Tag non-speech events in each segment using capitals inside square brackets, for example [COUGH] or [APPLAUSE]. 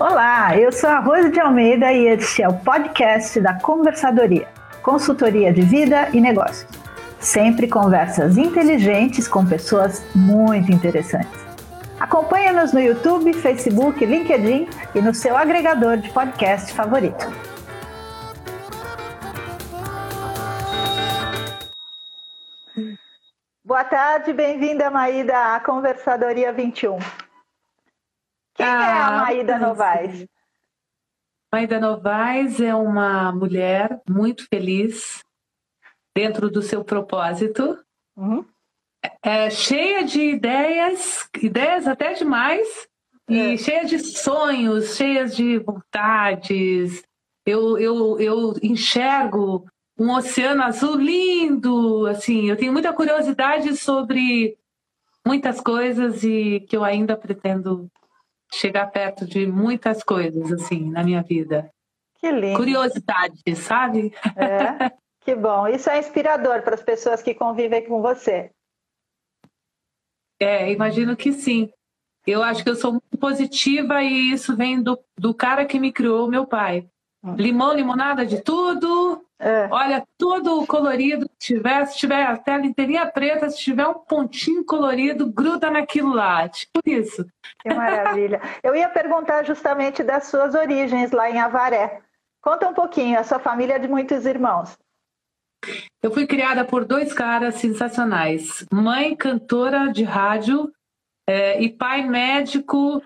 Olá, eu sou a Rose de Almeida e este é o podcast da Conversadoria, consultoria de vida e negócios. Sempre conversas inteligentes com pessoas muito interessantes. Acompanhe-nos no YouTube, Facebook, LinkedIn e no seu agregador de podcast favorito. Boa tarde, bem-vinda, Maída, à Conversadoria 21. Quem ah, é a ah, Maída [LAUGHS] Novaes? Maída Novaes é uma mulher muito feliz dentro do seu propósito, uhum. é, cheia de ideias, ideias até demais, é. e cheia de sonhos, cheias de vontades. Eu, eu, eu enxergo um oceano azul lindo, assim, eu tenho muita curiosidade sobre muitas coisas e que eu ainda pretendo chegar perto de muitas coisas, assim, na minha vida. Que lindo. Curiosidade, sabe? É, que bom. Isso é inspirador para as pessoas que convivem com você. É, imagino que sim. Eu acho que eu sou muito positiva e isso vem do, do cara que me criou, meu pai. Limão, limonada de tudo, é. Olha, todo colorido que tiver, se tiver a tela inteirinha preta, se tiver um pontinho colorido, gruda naquilo lá. Tipo isso. Que maravilha. Eu ia perguntar justamente das suas origens lá em Avaré. Conta um pouquinho, a sua família é de muitos irmãos. Eu fui criada por dois caras sensacionais. Mãe cantora de rádio é, e pai médico,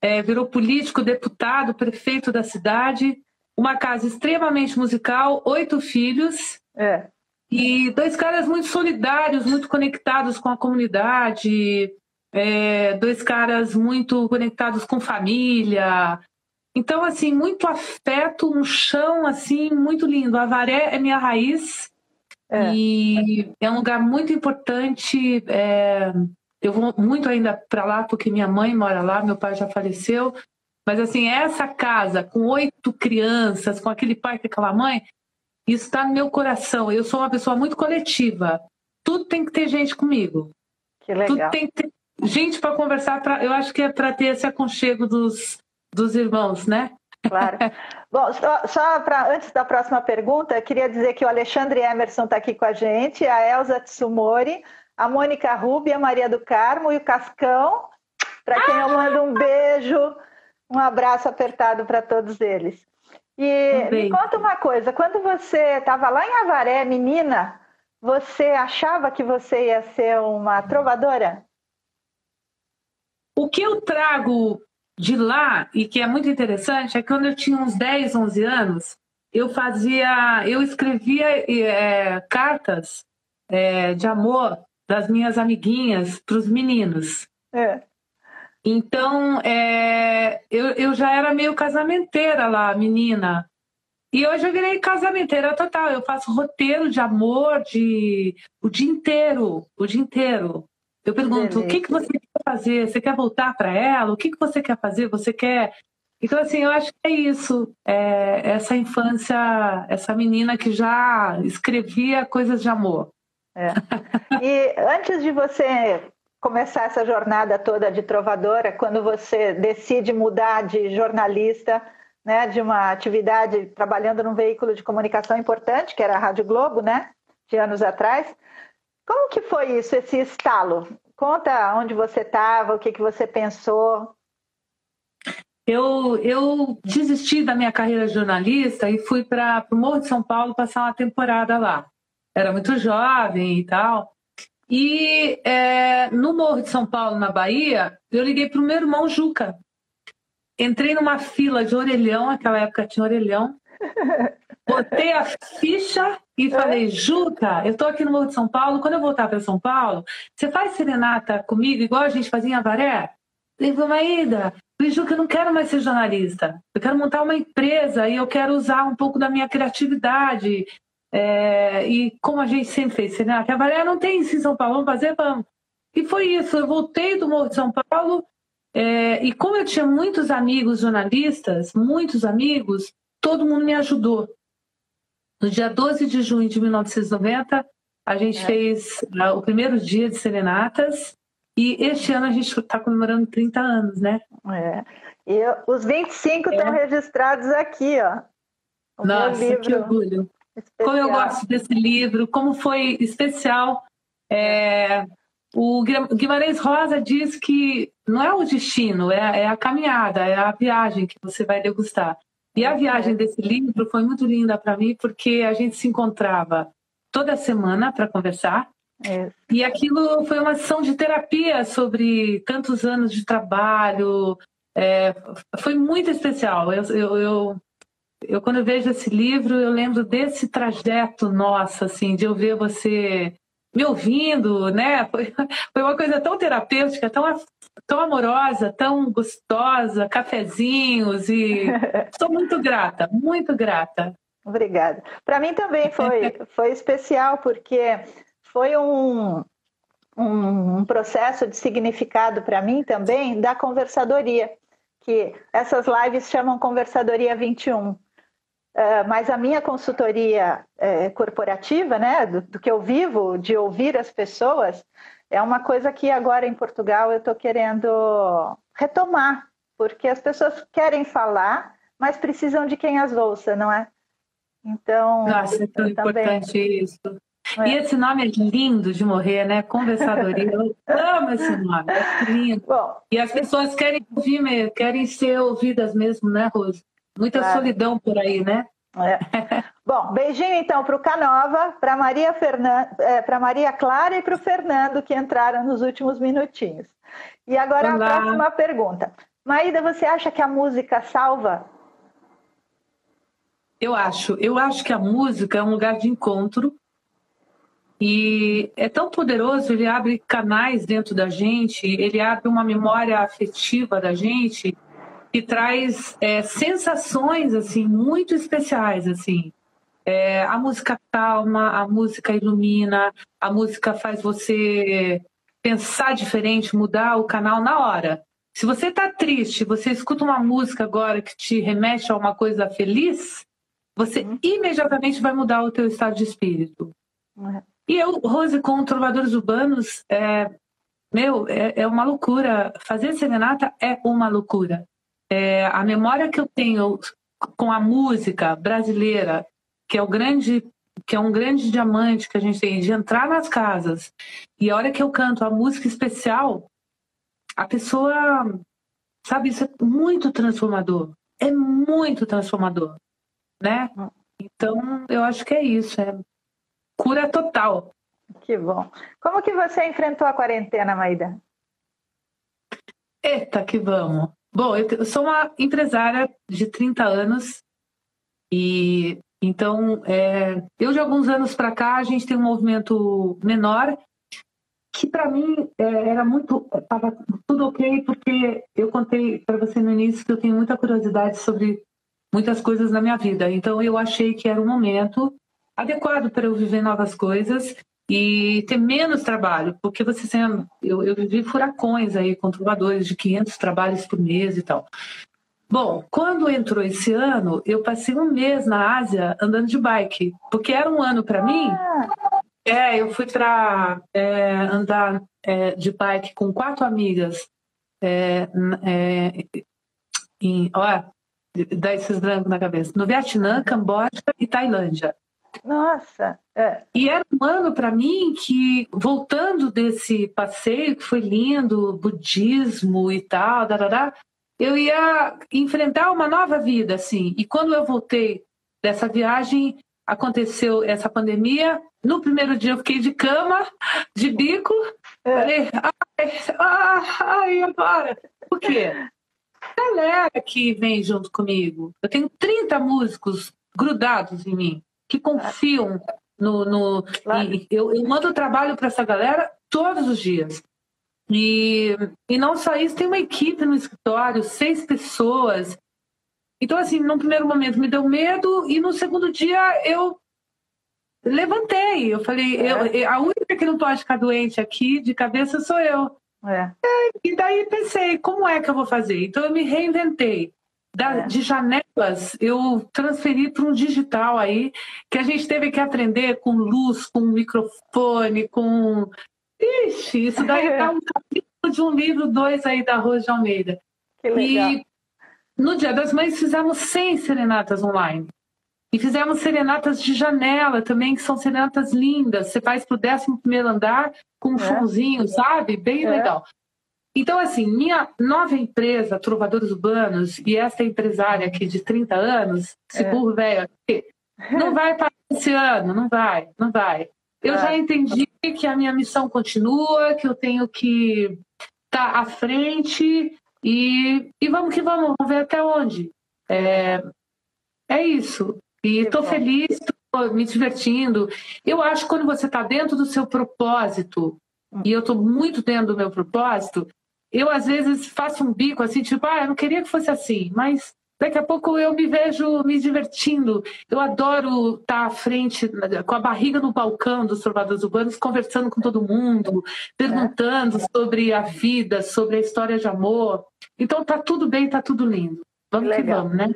é, virou político, deputado, prefeito da cidade uma casa extremamente musical, oito filhos. É. E dois caras muito solidários, muito conectados com a comunidade, é, dois caras muito conectados com família. Então, assim, muito afeto, um chão, assim, muito lindo. A Avaré é minha raiz é. e é um lugar muito importante. É, eu vou muito ainda para lá porque minha mãe mora lá, meu pai já faleceu. Mas assim, essa casa com oito crianças, com aquele pai e aquela mãe, isso está no meu coração. Eu sou uma pessoa muito coletiva. Tudo tem que ter gente comigo. Que legal. Tudo tem que ter gente para conversar. Pra, eu acho que é para ter esse aconchego dos, dos irmãos, né? Claro. [LAUGHS] Bom, só, só para antes da próxima pergunta, queria dizer que o Alexandre Emerson está aqui com a gente, a Elza Tsumori, a Mônica Rubia, a Maria do Carmo e o Cascão, para quem eu mando um beijo. Um abraço apertado para todos eles. E me conta uma coisa: quando você estava lá em Avaré, menina, você achava que você ia ser uma trovadora? O que eu trago de lá e que é muito interessante é que quando eu tinha uns 10, 11 anos, eu fazia, eu escrevia é, cartas é, de amor das minhas amiguinhas para os meninos. É. Então, é, eu, eu já era meio casamenteira lá, menina. E hoje eu virei casamenteira total. Eu faço roteiro de amor de o dia inteiro, o dia inteiro. Eu pergunto, o que, que você quer fazer? Você quer voltar para ela? O que, que você quer fazer? Você quer... Então, assim, eu acho que é isso. É essa infância, essa menina que já escrevia coisas de amor. É. E antes de você começar essa jornada toda de trovadora, quando você decide mudar de jornalista, né, de uma atividade trabalhando num veículo de comunicação importante, que era a Rádio Globo, né, de anos atrás. Como que foi isso, esse estalo? Conta onde você estava, o que, que você pensou. Eu, eu desisti da minha carreira de jornalista e fui para o Morro de São Paulo passar uma temporada lá. Era muito jovem e tal. E é, no Morro de São Paulo, na Bahia, eu liguei para o meu irmão Juca. Entrei numa fila de orelhão, naquela época tinha orelhão. [LAUGHS] Botei a ficha e falei, Juca, eu estou aqui no Morro de São Paulo. Quando eu voltar para São Paulo, você faz serenata comigo, igual a gente fazia em Avaré? Ele falou, Maída, Juca, eu não quero mais ser jornalista. Eu quero montar uma empresa e eu quero usar um pouco da minha criatividade. É, e como a gente sempre fez, né? Que a Varé não tem isso em São Paulo, vamos fazer, vamos. E foi isso, eu voltei do Morro de São Paulo, é, e como eu tinha muitos amigos jornalistas, muitos amigos, todo mundo me ajudou. No dia 12 de junho de 1990, a gente é. fez uh, o primeiro dia de serenatas, E este ano a gente está comemorando 30 anos, né? É. E os 25 é. estão registrados aqui, ó. O Nossa, que orgulho. Especial. Como eu gosto desse livro, como foi especial. É, o Guimarães Rosa diz que não é o destino, é, é, a caminhada, é a viagem que você vai degustar. E a viagem desse livro foi muito linda para mim, porque a gente se encontrava toda semana para conversar. É. E aquilo foi uma sessão de terapia sobre tantos anos de trabalho. É, foi muito especial. Eu, eu, eu, eu, quando eu vejo esse livro, eu lembro desse trajeto nosso, assim, de eu ver você me ouvindo, né? [LAUGHS] Foi, foi uma coisa tão terapêutica, tão, tão amorosa, tão gostosa, cafezinhos e [LAUGHS] estou muito grata, muito grata. Obrigada. Para mim também foi, [LAUGHS] foi especial porque foi um, um, um processo de significado para mim também da conversadoria, que essas lives chamam Conversadoria 21. Uh, mas a minha consultoria uh, corporativa, né, do, do, que eu vivo, de ouvir as pessoas, é uma coisa que agora em Portugal eu estou querendo retomar, porque as pessoas querem falar, mas precisam de quem as ouça, não é? Então. Nossa, é tão importante isso. É. E esse nome é lindo de morrer, né? Conversadoria. Eu amo esse nome, é lindo. Bom, e as pessoas querem ouvir mesmo, querem ser ouvidas mesmo, né, Rose? Muita claro. solidão por aí, né? É. [LAUGHS] Bom, beijinho então para o Canova, para Maria Fernan... É, para Maria Clara e para o Fernando que entraram nos últimos minutinhos. E agora Olá. a próxima pergunta. Maída, você acha que a música salva? Eu acho. Eu acho que a música é um lugar de encontro e é tão poderoso, ele abre canais dentro da gente, ele abre uma memória afetiva da gente e traz é, sensações assim muito especiais assim. É, a música calma, a música ilumina, a música faz você pensar diferente, mudar o canal na hora. Se você está triste, você escuta uma música agora que te remete a uma coisa feliz, você uhum. imediatamente vai mudar o teu estado de espírito. Uhum. E eu, Rose, com Trovadores Urbanos, é, meu, é, é, uma loucura. Fazer serenata é uma loucura. É, a memória que eu tenho com a música brasileira, que é o grande que é um grande diamante que a gente tem de entrar nas casas e a hora que eu canto a música especial, a pessoa sabe isso é muito transformador, é muito transformador, né? Então eu acho que é isso, é cura total. Que bom. Como que você enfrentou a quarentena, Maída? Eita, que vamos. Bom, eu sou uma empresária de 30 anos e então é, eu de alguns anos para cá a gente tem um movimento menor que para mim é, era muito estava tudo ok porque eu contei para você no início que eu tenho muita curiosidade sobre muitas coisas na minha vida. Então eu achei que era um momento adequado para eu viver novas coisas e ter menos trabalho, porque você sendo, eu, eu vivi furacões aí, controladores de 500 trabalhos por mês e tal. Bom, quando entrou esse ano, eu passei um mês na Ásia andando de bike, porque era um ano para mim. É, eu fui para é, andar é, de bike com quatro amigas é, é, em, ó, dá esses brancos na cabeça, no Vietnã, Camboja e Tailândia. Nossa! É. E era um ano para mim que, voltando desse passeio, que foi lindo, budismo e tal, darará, eu ia enfrentar uma nova vida, assim. E quando eu voltei dessa viagem, aconteceu essa pandemia. No primeiro dia eu fiquei de cama, de bico. É. Falei, ai, ai, agora? Por quê? Galera que vem junto comigo. Eu tenho 30 músicos grudados em mim que confiam no. no claro. eu, eu mando trabalho para essa galera todos os dias. E, e não só isso, tem uma equipe no escritório, seis pessoas. Então, assim, num primeiro momento me deu medo, e no segundo dia eu levantei. Eu falei, é. eu, a única que não pode ficar doente aqui de cabeça sou eu. É. E daí pensei, como é que eu vou fazer? Então eu me reinventei. Da, é. de janelas eu transferi para um digital aí que a gente teve que aprender com luz, com microfone, com Ixi, isso daí dá um [LAUGHS] capítulo de um livro, dois aí da Rose de Almeida. Que legal. E no Dia das Mães fizemos 100 serenatas online. E fizemos serenatas de janela também, que são serenatas lindas. Você faz para o 11 andar com um é. sabe? Bem é. legal. Então, assim, minha nova empresa, Trovadores Urbanos, e essa empresária aqui de 30 anos, esse é. burro velho aqui, não [LAUGHS] vai para esse ano, não vai, não vai. Eu é. já entendi que a minha missão continua, que eu tenho que estar tá à frente e, e vamos que vamos, vamos ver até onde. É, é isso. E estou feliz, estou me divertindo. Eu acho que quando você está dentro do seu propósito, e eu estou muito dentro do meu propósito, eu às vezes faço um bico assim, tipo, ah, eu não queria que fosse assim, mas daqui a pouco eu me vejo me divertindo. Eu adoro estar à frente, com a barriga no balcão dos trovadores urbanos, conversando com todo mundo, perguntando é. sobre a vida, sobre a história de amor. Então tá tudo bem, tá tudo lindo. Vamos que, que vamos, né?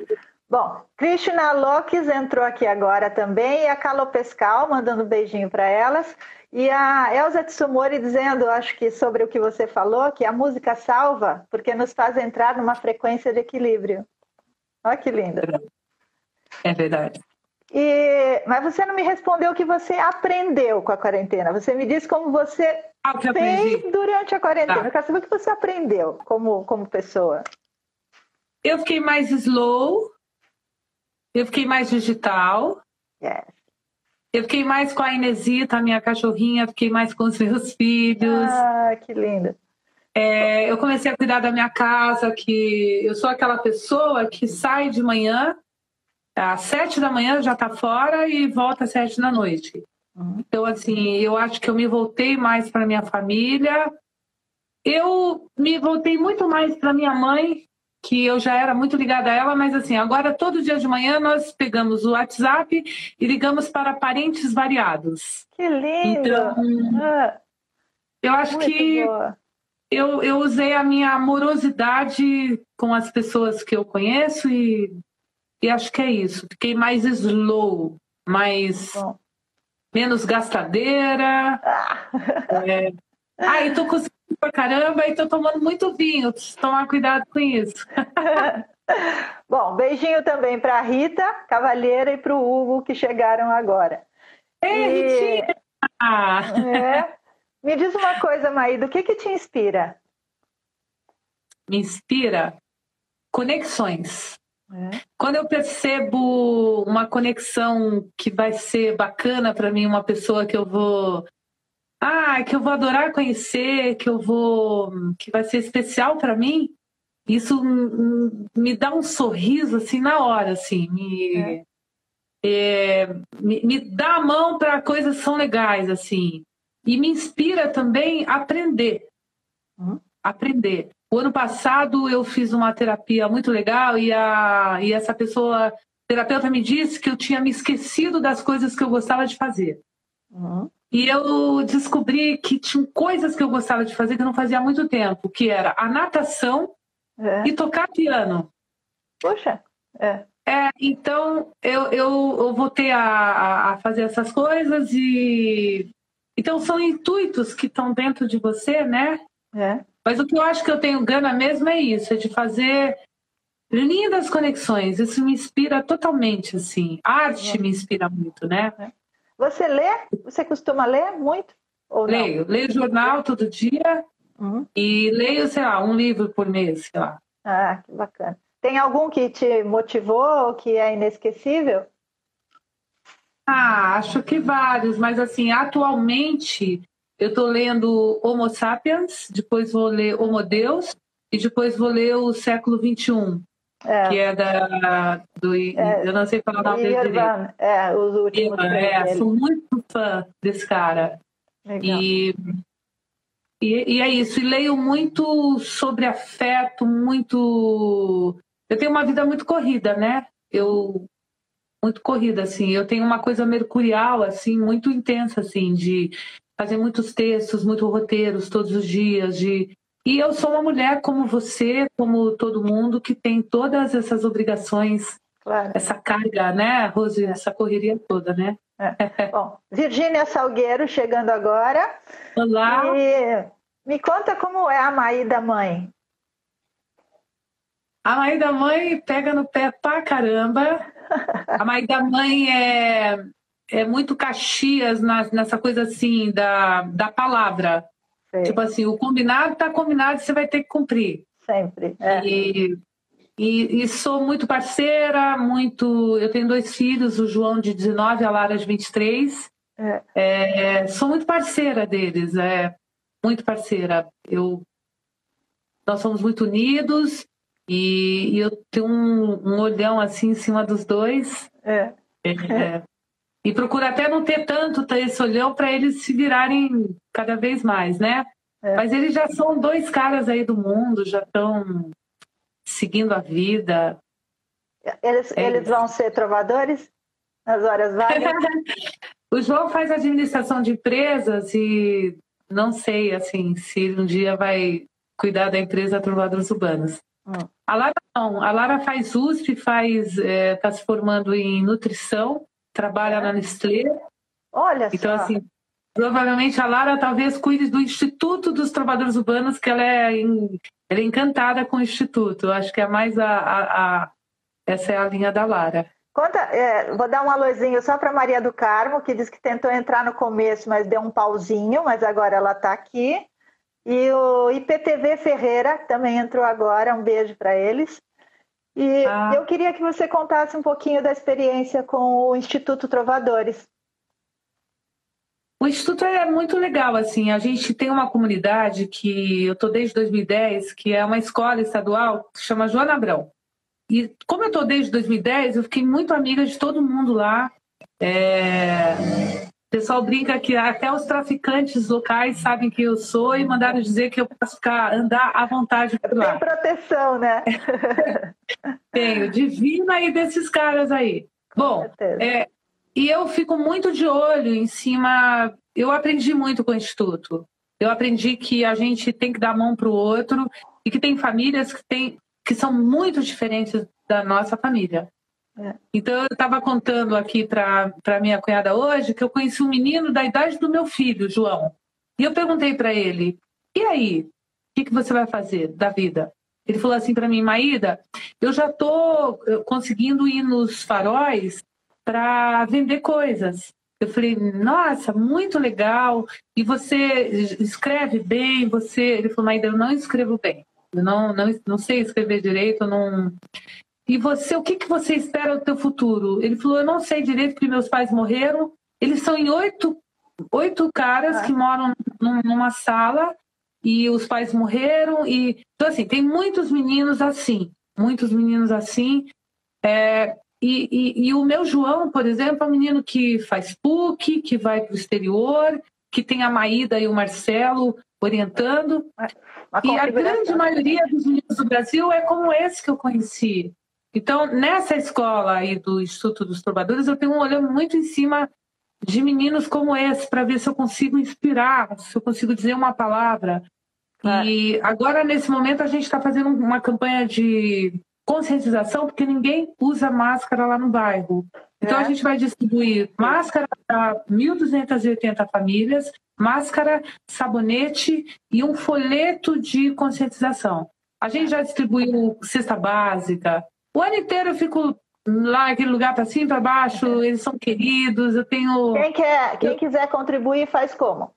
Bom, Krishna Lokis entrou aqui agora também e a Calo Pescal mandando um beijinho para elas. E a Elza Tsumori dizendo, acho que sobre o que você falou, que a música salva porque nos faz entrar numa frequência de equilíbrio. Olha que linda. É verdade. E, mas você não me respondeu o que você aprendeu com a quarentena. Você me disse como você ah, fez durante a quarentena. Tá. Eu quero saber o que você aprendeu como, como pessoa. Eu fiquei mais slow, eu fiquei mais digital. Yes. Eu fiquei mais com a Inesita, a minha cachorrinha, fiquei mais com os meus filhos. Ah, que linda. É, eu comecei a cuidar da minha casa, que eu sou aquela pessoa que sai de manhã, às sete da manhã já está fora e volta às sete da noite. Uhum. Então, assim, eu acho que eu me voltei mais para minha família. Eu me voltei muito mais para minha mãe, que eu já era muito ligada a ela, mas assim, agora todo dia de manhã nós pegamos o WhatsApp e ligamos para parentes variados. Que lindo! Então, ah, eu acho muito que eu, eu usei a minha amorosidade com as pessoas que eu conheço e, e acho que é isso. Fiquei mais slow, mais Bom. menos gastadeira. Ah. É, ah, e tô conseguindo pra caramba e tô tomando muito vinho. Tomar cuidado com isso. [LAUGHS] Bom, beijinho também para Rita Cavalheira e para o Hugo que chegaram agora. Ei, e... É. Me diz uma coisa, Maída, o que, que te inspira? Me inspira conexões. É. Quando eu percebo uma conexão que vai ser bacana para mim, uma pessoa que eu vou ah, que eu vou adorar conhecer, que eu vou, que vai ser especial para mim, isso me dá um sorriso assim na hora, assim, me, é. É, me, me, dá a mão para coisas que são legais, assim, e me inspira também a aprender, uhum. aprender. O ano passado eu fiz uma terapia muito legal e, a, e essa pessoa, terapeuta, me disse que eu tinha me esquecido das coisas que eu gostava de fazer. Uhum. E eu descobri que tinha coisas que eu gostava de fazer que eu não fazia há muito tempo, que era a natação é. e tocar piano. Poxa, é. É, então eu, eu, eu voltei a, a fazer essas coisas e então são intuitos que estão dentro de você, né? É. Mas o que eu acho que eu tenho gana mesmo é isso, é de fazer lindas conexões. Isso me inspira totalmente, assim. A arte é. me inspira muito, né? É. Você lê? Você costuma ler muito? Ou leio. Não? Leio jornal todo dia uhum. e leio, sei lá, um livro por mês, sei lá. Ah, que bacana. Tem algum que te motivou, que é inesquecível? Ah, acho que vários, mas assim, atualmente eu estou lendo Homo Sapiens, depois vou ler Homo Deus e depois vou ler o século XXI. É. Que é da. Do, é, eu não sei falar o nome dele direito. É, os últimos. É, sou muito fã desse cara. Legal. E, e, e é isso. E leio muito sobre afeto, muito. Eu tenho uma vida muito corrida, né? Eu muito corrida assim. Eu tenho uma coisa mercurial assim, muito intensa assim, de fazer muitos textos, muitos roteiros todos os dias, de e eu sou uma mulher como você, como todo mundo, que tem todas essas obrigações, claro. essa carga, né, Rose, essa correria toda, né? É. Bom, Virgínia Salgueiro chegando agora. Olá. E Me conta como é a Maída mãe. A Maída mãe pega no pé pra caramba. A Maída mãe é, é muito caxias na, nessa coisa assim da, da palavra. Sei. Tipo assim, o combinado tá combinado, você vai ter que cumprir. Sempre. É. E, e, e, sou muito parceira, muito. Eu tenho dois filhos, o João de 19 e a Lara de 23. É. É, sou muito parceira deles, é muito parceira. Eu, nós somos muito unidos e, e eu tenho um, um, olhão assim em cima dos dois. É. é, é. [LAUGHS] e procuro até não ter tanto esse olhão para eles se virarem cada vez mais, né? É. Mas eles já são dois caras aí do mundo, já estão seguindo a vida. Eles, é eles vão ser trovadores nas horas vagas? [LAUGHS] o João faz administração de empresas e não sei assim se um dia vai cuidar da empresa Trovadores Urbanos. Hum. A Lara não, a Lara faz USP, faz está é, tá se formando em nutrição, trabalha é. na Nestlé. Olha então, só. assim, provavelmente a Lara talvez cuide do Instituto dos Trabalhadores Urbanos, que ela é, em, ela é encantada com o Instituto. Eu acho que é mais a, a, a essa é a linha da Lara. Conta, é, vou dar um alôzinho só para Maria do Carmo, que disse que tentou entrar no começo, mas deu um pauzinho, mas agora ela está aqui. E o IPTV Ferreira também entrou agora, um beijo para eles. E ah. eu queria que você contasse um pouquinho da experiência com o Instituto Trovadores. O Instituto é muito legal, assim, a gente tem uma comunidade que eu estou desde 2010, que é uma escola estadual que se chama Joana Abrão. E como eu estou desde 2010, eu fiquei muito amiga de todo mundo lá. É... O pessoal brinca que até os traficantes locais sabem que eu sou e mandaram dizer que eu posso ficar, andar à vontade por lá. Tem proteção, né? [LAUGHS] Tenho, divina e desses caras aí. Com Bom, é, e eu fico muito de olho em cima. Eu aprendi muito com o Instituto. Eu aprendi que a gente tem que dar a mão para o outro e que tem famílias que, tem, que são muito diferentes da nossa família. É. Então, eu estava contando aqui para minha cunhada hoje que eu conheci um menino da idade do meu filho, João. E eu perguntei para ele: e aí? O que, que você vai fazer da vida? Ele falou assim para mim, Maída, eu já estou conseguindo ir nos faróis para vender coisas. Eu falei, nossa, muito legal. E você escreve bem, você. Ele falou, mas eu não escrevo bem. Eu não, não, não sei escrever direito, não. E você, o que, que você espera do teu futuro? Ele falou, eu não sei direito porque meus pais morreram. Eles são em oito, oito caras ah. que moram numa sala e os pais morreram. E então assim, tem muitos meninos assim, muitos meninos assim. É, e, e, e, o meu João, por exemplo, é um menino que faz PUC, que vai para o exterior, que tem a Maída e o Marcelo orientando. E a grande maioria dos meninos do Brasil é como esse que eu conheci. Então, nessa escola aí do Instituto dos Trovadores, eu tenho um olhando muito em cima de meninos como esse, para ver se eu consigo inspirar, se eu consigo dizer uma palavra. E agora, nesse momento, a gente está fazendo uma campanha de conscientização, porque ninguém usa máscara lá no bairro. Então, é. a gente vai distribuir máscara para 1.280 famílias, máscara, sabonete e um folheto de conscientização. A gente já distribuiu cesta básica. O ano inteiro eu fico lá naquele lugar para cima, para baixo, eles são queridos, eu tenho... Quem, quer, quem quiser contribuir, faz como?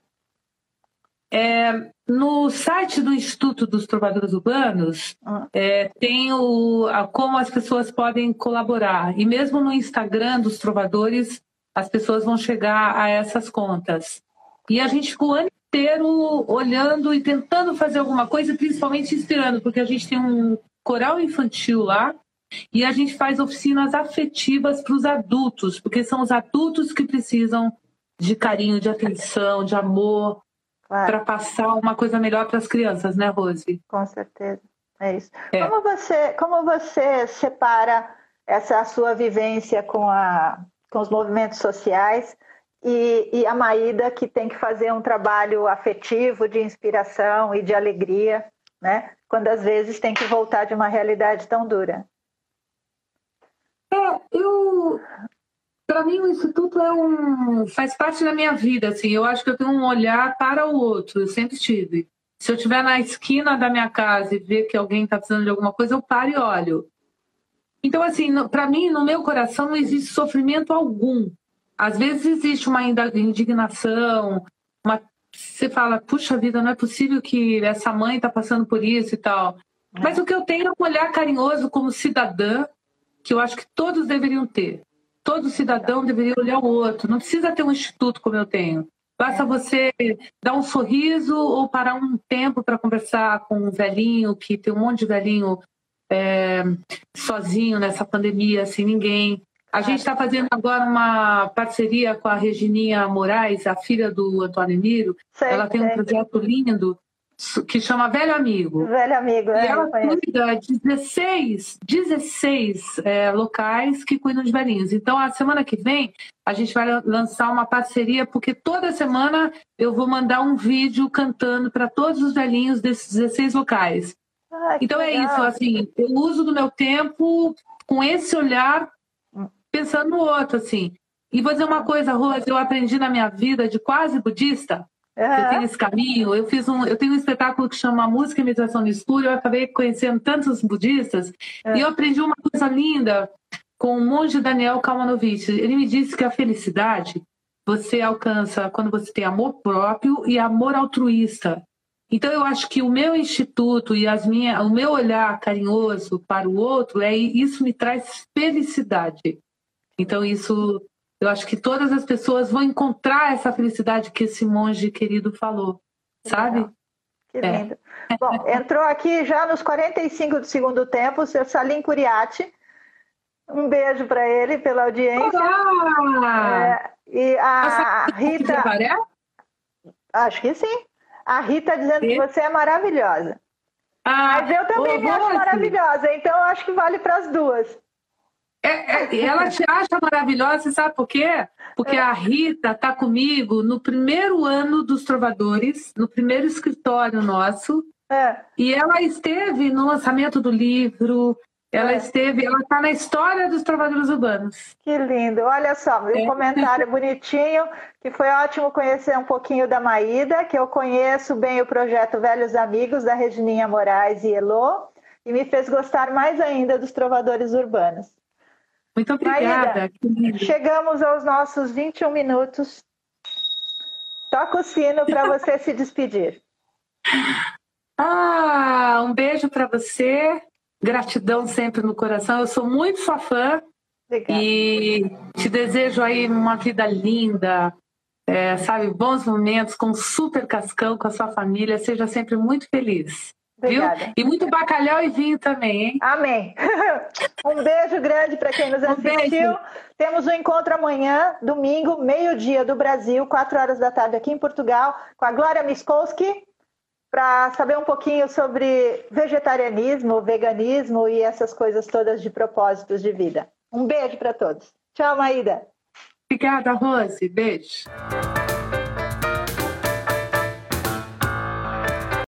É, no site do Instituto dos Trovadores Urbanos ah. é, tem o, a, como as pessoas podem colaborar. E mesmo no Instagram dos Trovadores, as pessoas vão chegar a essas contas. E a gente ficou o ano inteiro olhando e tentando fazer alguma coisa, principalmente inspirando, porque a gente tem um coral infantil lá e a gente faz oficinas afetivas para os adultos, porque são os adultos que precisam de carinho, de atenção, de amor, claro. para passar uma coisa melhor para as crianças, né, Rose? Com certeza, é isso. É. Como você, como você separa essa sua vivência com a com os movimentos sociais e, e a Maída que tem que fazer um trabalho afetivo de inspiração e de alegria, né? Quando às vezes tem que voltar de uma realidade tão dura. Eu para mim o instituto é um faz parte da minha vida assim eu acho que eu tenho um olhar para o outro eu sempre tive Se eu estiver na esquina da minha casa e ver que alguém está precisando de alguma coisa, eu paro e olho. Então, assim, para mim, no meu coração, não existe sofrimento algum. Às vezes existe uma indignação, uma... você fala, puxa vida, não é possível que essa mãe está passando por isso e tal. É. Mas o que eu tenho é um olhar carinhoso como cidadã, que eu acho que todos deveriam ter. Todo cidadão deveria olhar o outro. Não precisa ter um instituto como eu tenho. Basta é. você dar um sorriso ou parar um tempo para conversar com um velhinho, que tem um monte de velhinho é, sozinho nessa pandemia, sem ninguém. A gente está fazendo agora uma parceria com a Regininha Moraes, a filha do Antônio Niro. Sei, ela tem um projeto lindo que chama Velho Amigo. Velho Amigo, é, E ela cuida de 16, 16 é, locais que cuidam de velhinhos. Então, a semana que vem, a gente vai lançar uma parceria, porque toda semana eu vou mandar um vídeo cantando para todos os velhinhos desses 16 locais. Ah, então, é isso, assim, eu uso do meu tempo com esse olhar, pensando no outro, assim. E vou dizer uma coisa, Rose, eu aprendi na minha vida de quase budista, eu tenho esse caminho. Eu fiz um, eu tenho um espetáculo que chama Música e Meditação no Escuro. Eu acabei conhecendo tantos budistas é. e eu aprendi uma coisa linda com o monge Daniel Kalmanovich. Ele me disse que a felicidade você alcança quando você tem amor próprio e amor altruísta. Então eu acho que o meu instituto e as minha, o meu olhar carinhoso para o outro é isso me traz felicidade. Então isso eu acho que todas as pessoas vão encontrar essa felicidade que esse monge querido falou, sabe? Que é. lindo. É. Bom, entrou aqui já nos 45 do segundo tempo o seu Salim Curiati. Um beijo para ele pela audiência. É, e a Rita. Acho que sim. A Rita dizendo que você é maravilhosa. Ah, Mas eu também me acho maravilhosa, então acho que vale para as duas. É, é, ela te acha maravilhosa, sabe por quê? Porque a Rita está comigo no primeiro ano dos Trovadores, no primeiro escritório nosso. É. E ela esteve no lançamento do livro, ela é. esteve, ela está na história dos trovadores urbanos. Que lindo. Olha só, um é. comentário [LAUGHS] bonitinho, que foi ótimo conhecer um pouquinho da Maída, que eu conheço bem o projeto Velhos Amigos, da Regininha Moraes e Elô, e me fez gostar mais ainda dos trovadores urbanos. Muito obrigada. Maíra, chegamos aos nossos 21 minutos. Toca o sino para você se despedir. [LAUGHS] Ah, um beijo para você. Gratidão sempre no coração. Eu sou muito sua fã. Obrigada. E te desejo aí uma vida linda, é, sabe, bons momentos com super cascão, com a sua família. Seja sempre muito feliz. Obrigada. Viu? E muito bacalhau e vinho também, hein? Amém. [LAUGHS] um beijo grande para quem nos assistiu. Um Temos um encontro amanhã, domingo, meio-dia do Brasil, quatro horas da tarde aqui em Portugal, com a Glória Miskolski, para saber um pouquinho sobre vegetarianismo, veganismo e essas coisas todas de propósitos de vida. Um beijo para todos. Tchau, Maída. Obrigada, Rose. Beijo.